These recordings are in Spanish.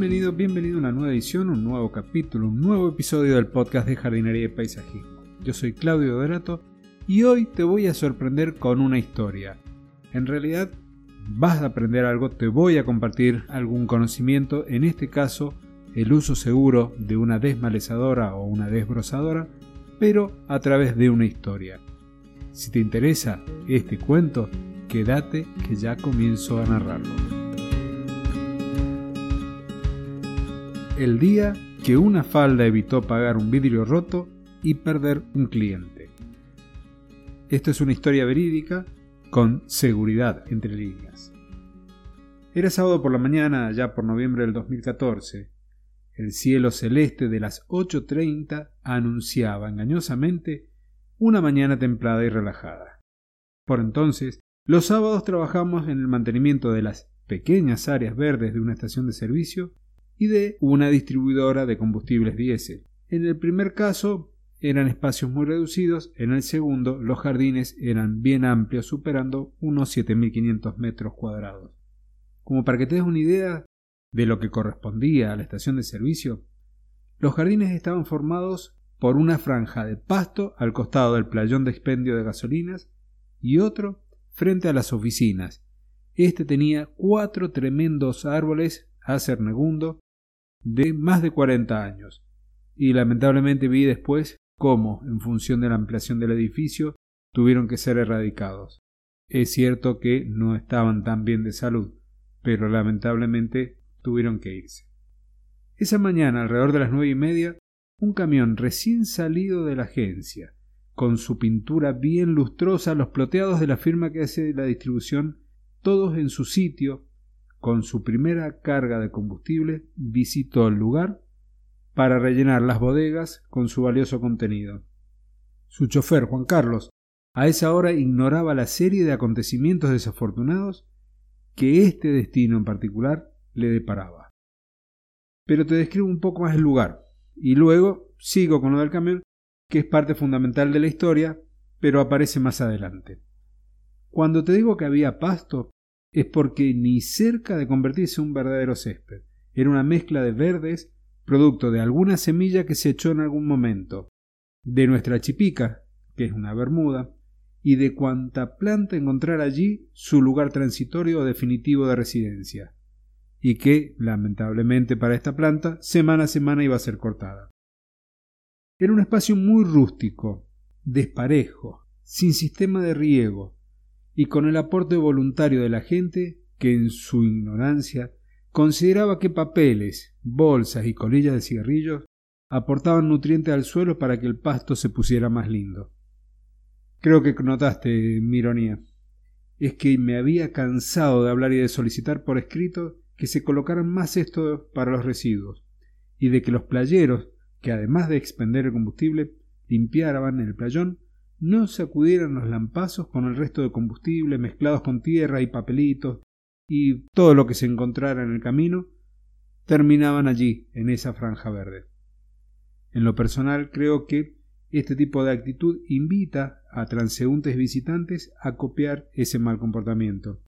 Bienvenido, bienvenido a una nueva edición, un nuevo capítulo, un nuevo episodio del podcast de jardinería y paisajismo. Yo soy Claudio Dorato y hoy te voy a sorprender con una historia. En realidad vas a aprender algo, te voy a compartir algún conocimiento, en este caso el uso seguro de una desmalezadora o una desbrozadora, pero a través de una historia. Si te interesa este cuento, quédate que ya comienzo a narrarlo. El día que una falda evitó pagar un vidrio roto y perder un cliente. Esto es una historia verídica con seguridad entre líneas. Era sábado por la mañana, ya por noviembre del 2014. El cielo celeste de las 8.30 anunciaba engañosamente una mañana templada y relajada. Por entonces, los sábados trabajamos en el mantenimiento de las pequeñas áreas verdes de una estación de servicio y de una distribuidora de combustibles diésel. En el primer caso eran espacios muy reducidos, en el segundo los jardines eran bien amplios, superando unos 7.500 metros cuadrados. Como para que te des una idea de lo que correspondía a la estación de servicio, los jardines estaban formados por una franja de pasto al costado del playón de expendio de gasolinas y otro frente a las oficinas. Este tenía cuatro tremendos árboles acernegundo de más de 40 años, y lamentablemente vi después cómo, en función de la ampliación del edificio, tuvieron que ser erradicados. Es cierto que no estaban tan bien de salud, pero lamentablemente tuvieron que irse. Esa mañana, alrededor de las nueve y media, un camión recién salido de la agencia, con su pintura bien lustrosa, los ploteados de la firma que hace la distribución, todos en su sitio, con su primera carga de combustible, visitó el lugar para rellenar las bodegas con su valioso contenido. Su chofer, Juan Carlos, a esa hora ignoraba la serie de acontecimientos desafortunados que este destino en particular le deparaba. Pero te describo un poco más el lugar, y luego sigo con lo del camión, que es parte fundamental de la historia, pero aparece más adelante. Cuando te digo que había pasto, es porque ni cerca de convertirse en un verdadero césped. Era una mezcla de verdes, producto de alguna semilla que se echó en algún momento, de nuestra chipica, que es una bermuda, y de cuanta planta encontrar allí su lugar transitorio o definitivo de residencia, y que, lamentablemente para esta planta, semana a semana iba a ser cortada. Era un espacio muy rústico, desparejo, sin sistema de riego, y con el aporte voluntario de la gente que en su ignorancia consideraba que papeles, bolsas y colillas de cigarrillos aportaban nutrientes al suelo para que el pasto se pusiera más lindo. Creo que notaste mi ironía. Es que me había cansado de hablar y de solicitar por escrito que se colocaran más cestos para los residuos, y de que los playeros, que además de expender el combustible, limpiaban el playón, no sacudieran los lampazos con el resto de combustible mezclados con tierra y papelitos y todo lo que se encontrara en el camino, terminaban allí, en esa franja verde. En lo personal creo que este tipo de actitud invita a transeúntes visitantes a copiar ese mal comportamiento.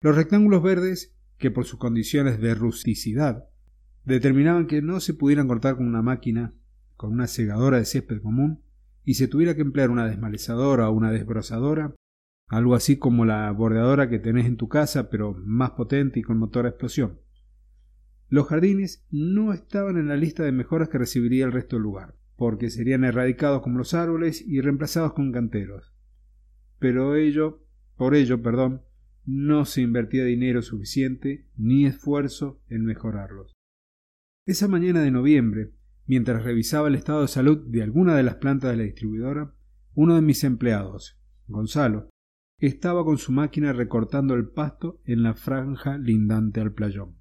Los rectángulos verdes, que por sus condiciones de rusticidad determinaban que no se pudieran cortar con una máquina, con una segadora de césped común, y se tuviera que emplear una desmalezadora o una desbrozadora, algo así como la bordeadora que tenés en tu casa, pero más potente y con motor a explosión. Los jardines no estaban en la lista de mejoras que recibiría el resto del lugar, porque serían erradicados como los árboles y reemplazados con canteros. Pero ello, por ello, perdón, no se invertía dinero suficiente ni esfuerzo en mejorarlos. Esa mañana de noviembre, Mientras revisaba el estado de salud de alguna de las plantas de la distribuidora, uno de mis empleados, Gonzalo, estaba con su máquina recortando el pasto en la franja lindante al playón.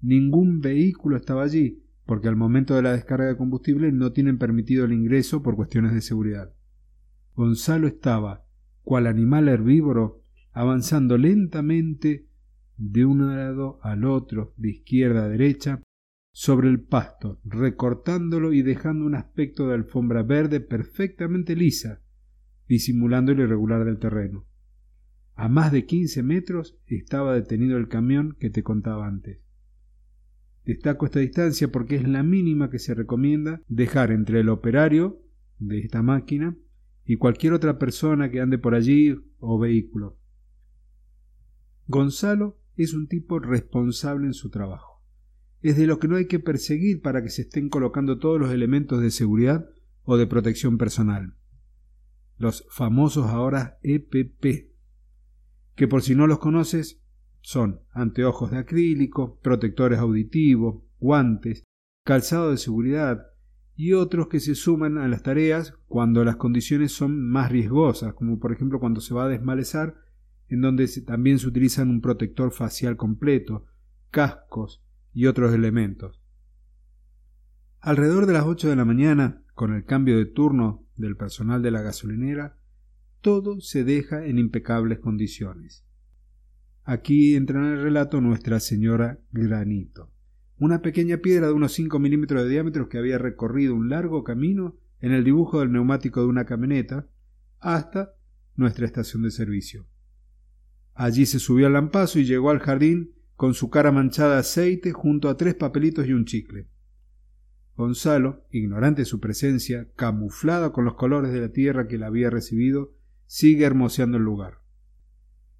Ningún vehículo estaba allí, porque al momento de la descarga de combustible no tienen permitido el ingreso por cuestiones de seguridad. Gonzalo estaba, cual animal herbívoro, avanzando lentamente de un lado al otro, de izquierda a derecha, sobre el pasto, recortándolo y dejando un aspecto de alfombra verde perfectamente lisa, disimulando el irregular del terreno. A más de quince metros estaba detenido el camión que te contaba antes. Destaco esta distancia porque es la mínima que se recomienda dejar entre el operario de esta máquina y cualquier otra persona que ande por allí o vehículo. Gonzalo es un tipo responsable en su trabajo. Es de lo que no hay que perseguir para que se estén colocando todos los elementos de seguridad o de protección personal. Los famosos ahora EPP, que por si no los conoces son anteojos de acrílico, protectores auditivos, guantes, calzado de seguridad y otros que se suman a las tareas cuando las condiciones son más riesgosas, como por ejemplo cuando se va a desmalezar en donde también se utilizan un protector facial completo, cascos y otros elementos. Alrededor de las 8 de la mañana, con el cambio de turno del personal de la gasolinera, todo se deja en impecables condiciones. Aquí entra en el relato Nuestra Señora Granito, una pequeña piedra de unos 5 milímetros de diámetro que había recorrido un largo camino en el dibujo del neumático de una camioneta hasta nuestra estación de servicio. Allí se subió al lampazo y llegó al jardín con su cara manchada de aceite junto a tres papelitos y un chicle. Gonzalo, ignorante de su presencia, camuflado con los colores de la tierra que la había recibido, sigue hermoseando el lugar.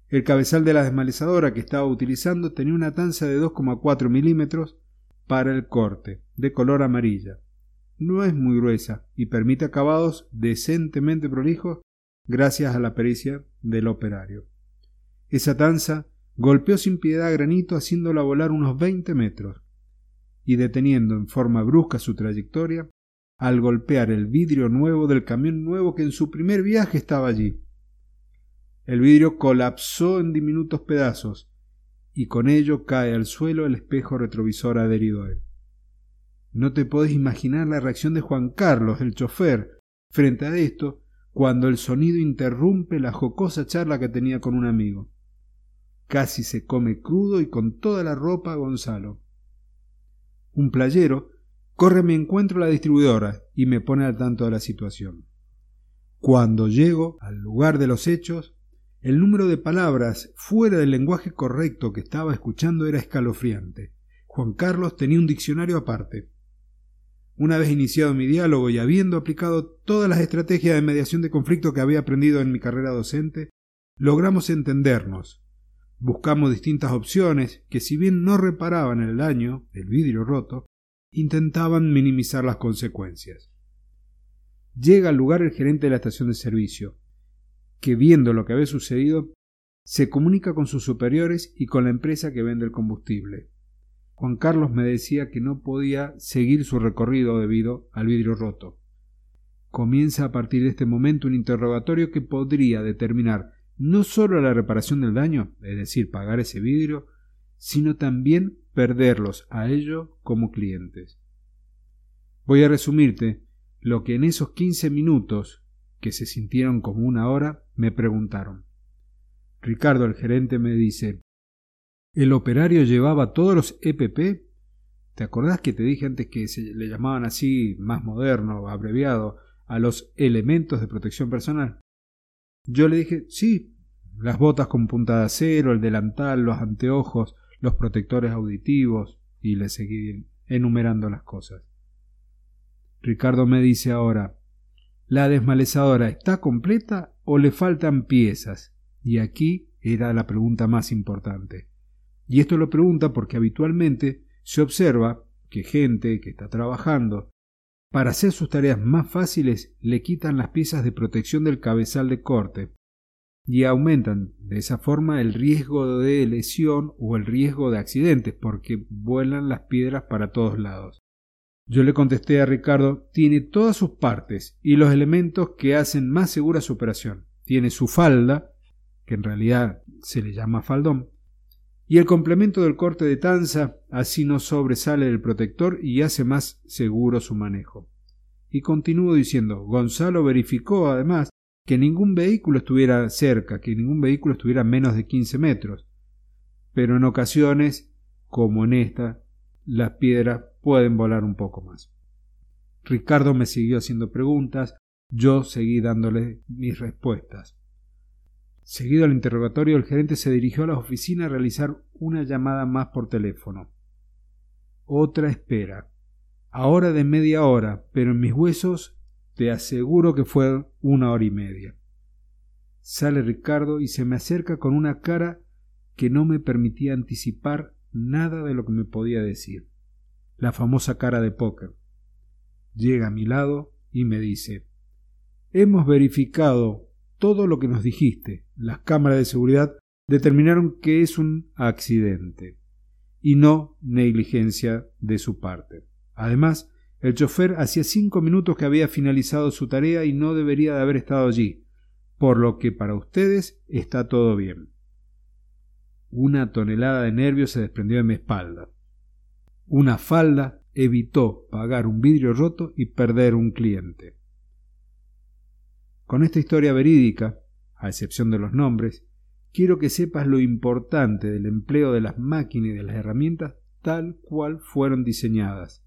El cabezal de la desmalezadora que estaba utilizando tenía una tanza de 2,4 milímetros para el corte, de color amarilla. No es muy gruesa y permite acabados decentemente prolijos gracias a la pericia del operario. Esa tanza golpeó sin piedad a Granito haciéndola volar unos veinte metros, y deteniendo en forma brusca su trayectoria, al golpear el vidrio nuevo del camión nuevo que en su primer viaje estaba allí. El vidrio colapsó en diminutos pedazos, y con ello cae al suelo el espejo retrovisor adherido a él. No te podés imaginar la reacción de Juan Carlos, el chofer, frente a esto, cuando el sonido interrumpe la jocosa charla que tenía con un amigo. Casi se come crudo y con toda la ropa Gonzalo. Un playero corre a mi encuentro la distribuidora y me pone al tanto de la situación. Cuando llego al lugar de los hechos, el número de palabras fuera del lenguaje correcto que estaba escuchando era escalofriante. Juan Carlos tenía un diccionario aparte. Una vez iniciado mi diálogo y habiendo aplicado todas las estrategias de mediación de conflicto que había aprendido en mi carrera docente, logramos entendernos, Buscamos distintas opciones que si bien no reparaban el daño, el vidrio roto, intentaban minimizar las consecuencias. Llega al lugar el gerente de la estación de servicio, que viendo lo que había sucedido, se comunica con sus superiores y con la empresa que vende el combustible. Juan Carlos me decía que no podía seguir su recorrido debido al vidrio roto. Comienza a partir de este momento un interrogatorio que podría determinar no solo la reparación del daño, es decir, pagar ese vidrio, sino también perderlos a ellos como clientes. Voy a resumirte lo que en esos quince minutos, que se sintieron como una hora, me preguntaron. Ricardo, el gerente, me dice ¿El operario llevaba todos los EPP? ¿Te acordás que te dije antes que se le llamaban así, más moderno, abreviado, a los elementos de protección personal? Yo le dije, sí, las botas con punta de acero, el delantal, los anteojos, los protectores auditivos, y le seguí enumerando las cosas. Ricardo me dice ahora, ¿la desmalezadora está completa o le faltan piezas? Y aquí era la pregunta más importante. Y esto lo pregunta porque habitualmente se observa que gente que está trabajando para hacer sus tareas más fáciles le quitan las piezas de protección del cabezal de corte y aumentan de esa forma el riesgo de lesión o el riesgo de accidentes porque vuelan las piedras para todos lados. Yo le contesté a Ricardo, tiene todas sus partes y los elementos que hacen más segura su operación. Tiene su falda, que en realidad se le llama faldón, y el complemento del corte de tanza, así no sobresale del protector y hace más seguro su manejo. Y continúo diciendo, Gonzalo verificó además que ningún vehículo estuviera cerca, que ningún vehículo estuviera menos de 15 metros. Pero en ocasiones, como en esta, las piedras pueden volar un poco más. Ricardo me siguió haciendo preguntas, yo seguí dándole mis respuestas. Seguido al interrogatorio, el gerente se dirigió a la oficina a realizar una llamada más por teléfono. otra espera. Ahora de media hora, pero en mis huesos te aseguro que fue una hora y media. Sale Ricardo y se me acerca con una cara que no me permitía anticipar nada de lo que me podía decir. La famosa cara de póker. Llega a mi lado y me dice Hemos verificado todo lo que nos dijiste. Las cámaras de seguridad determinaron que es un accidente y no negligencia de su parte. Además, el chofer hacía cinco minutos que había finalizado su tarea y no debería de haber estado allí por lo que para ustedes está todo bien. Una tonelada de nervios se desprendió de mi espalda. Una falda evitó pagar un vidrio roto y perder un cliente. Con esta historia verídica, a excepción de los nombres, quiero que sepas lo importante del empleo de las máquinas y de las herramientas tal cual fueron diseñadas.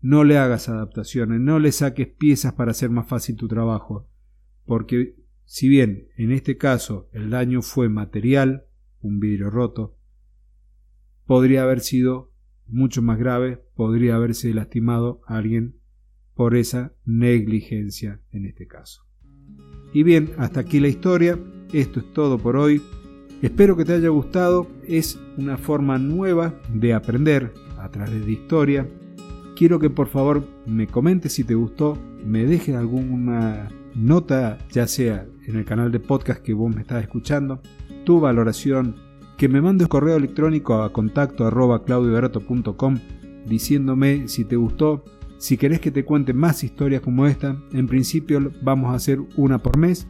No le hagas adaptaciones, no le saques piezas para hacer más fácil tu trabajo, porque si bien en este caso el daño fue material, un vidrio roto, podría haber sido mucho más grave, podría haberse lastimado a alguien por esa negligencia en este caso. Y bien, hasta aquí la historia, esto es todo por hoy. Espero que te haya gustado, es una forma nueva de aprender a través de historia. Quiero que por favor me comentes si te gustó, me dejes alguna nota, ya sea en el canal de podcast que vos me estás escuchando, tu valoración, que me mandes correo electrónico a contacto arroba diciéndome si te gustó, si querés que te cuente más historias como esta, en principio vamos a hacer una por mes,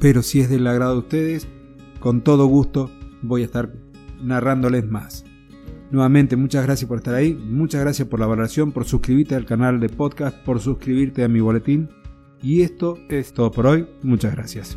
pero si es del agrado de ustedes, con todo gusto voy a estar narrándoles más. Nuevamente, muchas gracias por estar ahí, muchas gracias por la valoración, por suscribirte al canal de podcast, por suscribirte a mi boletín y esto es todo por hoy. Muchas gracias.